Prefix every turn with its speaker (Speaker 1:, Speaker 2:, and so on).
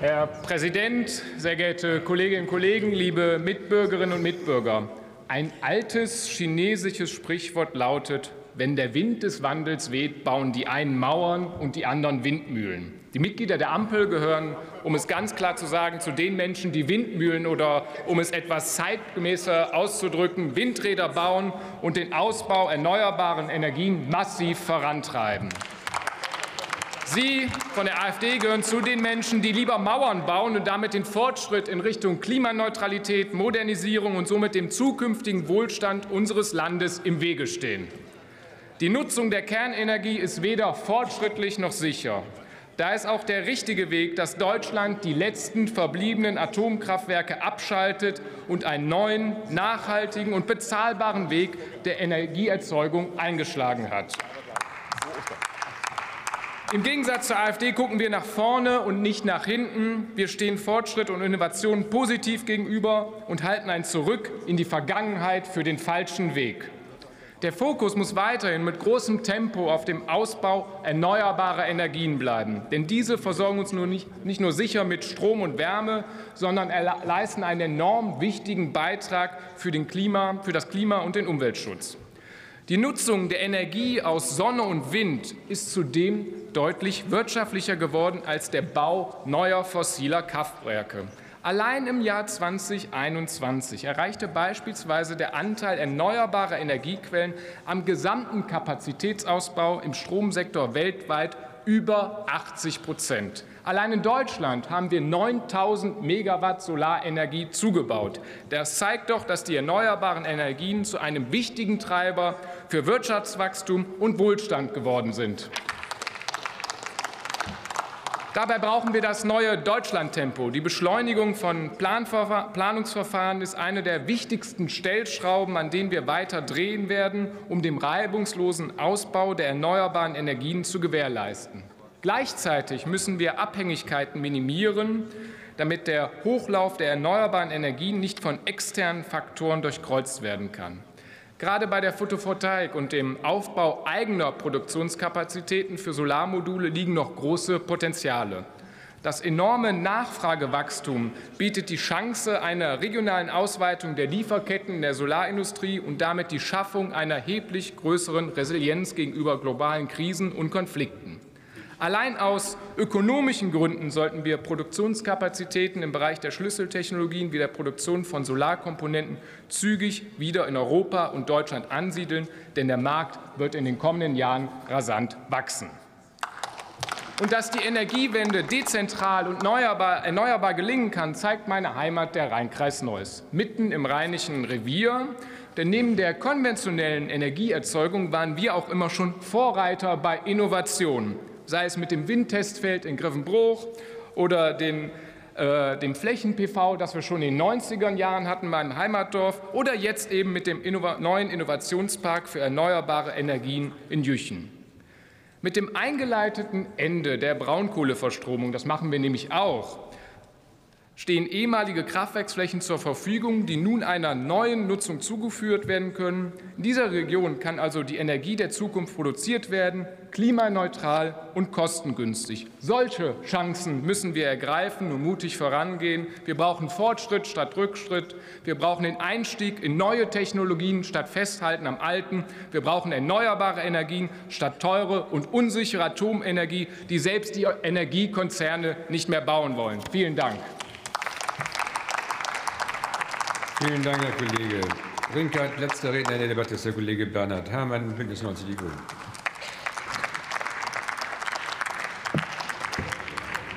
Speaker 1: Herr Präsident, sehr geehrte Kolleginnen und Kollegen, liebe Mitbürgerinnen und Mitbürger! Ein altes chinesisches Sprichwort lautet, wenn der Wind des Wandels weht, bauen die einen Mauern und die anderen Windmühlen. Die Mitglieder der Ampel gehören, um es ganz klar zu sagen, zu den Menschen, die Windmühlen oder, um es etwas zeitgemäßer auszudrücken, Windräder bauen und den Ausbau erneuerbaren Energien massiv vorantreiben. Sie von der AfD gehören zu den Menschen, die lieber Mauern bauen und damit den Fortschritt in Richtung Klimaneutralität, Modernisierung und somit dem zukünftigen Wohlstand unseres Landes im Wege stehen. Die Nutzung der Kernenergie ist weder fortschrittlich noch sicher. Da ist auch der richtige Weg, dass Deutschland die letzten verbliebenen Atomkraftwerke abschaltet und einen neuen, nachhaltigen und bezahlbaren Weg der Energieerzeugung eingeschlagen hat. Im Gegensatz zur AfD gucken wir nach vorne und nicht nach hinten. Wir stehen Fortschritt und Innovation positiv gegenüber und halten ein Zurück in die Vergangenheit für den falschen Weg. Der Fokus muss weiterhin mit großem Tempo auf dem Ausbau erneuerbarer Energien bleiben. Denn diese versorgen uns nur nicht, nicht nur sicher mit Strom und Wärme, sondern leisten einen enorm wichtigen Beitrag für, den Klima, für das Klima und den Umweltschutz. Die Nutzung der Energie aus Sonne und Wind ist zudem deutlich wirtschaftlicher geworden als der Bau neuer fossiler Kraftwerke. Allein im Jahr 2021 erreichte beispielsweise der Anteil erneuerbarer Energiequellen am gesamten Kapazitätsausbau im Stromsektor weltweit über 80 Prozent. Allein in Deutschland haben wir 9000 Megawatt Solarenergie zugebaut. Das zeigt doch, dass die erneuerbaren Energien zu einem wichtigen Treiber für Wirtschaftswachstum und Wohlstand geworden sind. Dabei brauchen wir das neue Deutschlandtempo. Die Beschleunigung von Planungsverfahren ist eine der wichtigsten Stellschrauben, an denen wir weiter drehen werden, um den reibungslosen Ausbau der erneuerbaren Energien zu gewährleisten. Gleichzeitig müssen wir Abhängigkeiten minimieren, damit der Hochlauf der erneuerbaren Energien nicht von externen Faktoren durchkreuzt werden kann. Gerade bei der Photovoltaik und dem Aufbau eigener Produktionskapazitäten für Solarmodule liegen noch große Potenziale. Das enorme Nachfragewachstum bietet die Chance einer regionalen Ausweitung der Lieferketten in der Solarindustrie und damit die Schaffung einer erheblich größeren Resilienz gegenüber globalen Krisen und Konflikten. Allein aus ökonomischen Gründen sollten wir Produktionskapazitäten im Bereich der Schlüsseltechnologien wie der Produktion von Solarkomponenten zügig wieder in Europa und Deutschland ansiedeln, denn der Markt wird in den kommenden Jahren rasant wachsen. Und dass die Energiewende dezentral und erneuerbar, erneuerbar gelingen kann, zeigt meine Heimat, der Rheinkreis Neuss, mitten im Rheinischen Revier. Denn neben der konventionellen Energieerzeugung waren wir auch immer schon Vorreiter bei Innovationen sei es mit dem Windtestfeld in Griffenbruch oder den, äh, dem Flächen-PV, das wir schon in den 90er Jahren hatten, meinem Heimatdorf, oder jetzt eben mit dem Innova neuen Innovationspark für erneuerbare Energien in Jüchen. Mit dem eingeleiteten Ende der Braunkohleverstromung, das machen wir nämlich auch, stehen ehemalige Kraftwerksflächen zur Verfügung, die nun einer neuen Nutzung zugeführt werden können. In dieser Region kann also die Energie der Zukunft produziert werden, klimaneutral und kostengünstig. Solche Chancen müssen wir ergreifen und mutig vorangehen. Wir brauchen Fortschritt statt Rückschritt. Wir brauchen den Einstieg in neue Technologien statt Festhalten am Alten. Wir brauchen erneuerbare Energien statt teure und unsichere Atomenergie, die selbst die Energiekonzerne nicht mehr bauen wollen. Vielen Dank.
Speaker 2: Vielen Dank, Herr Kollege Brinkert. Letzter Redner in der Debatte ist der Kollege Bernhard Herrmann, Bündnis 90 Die Grünen.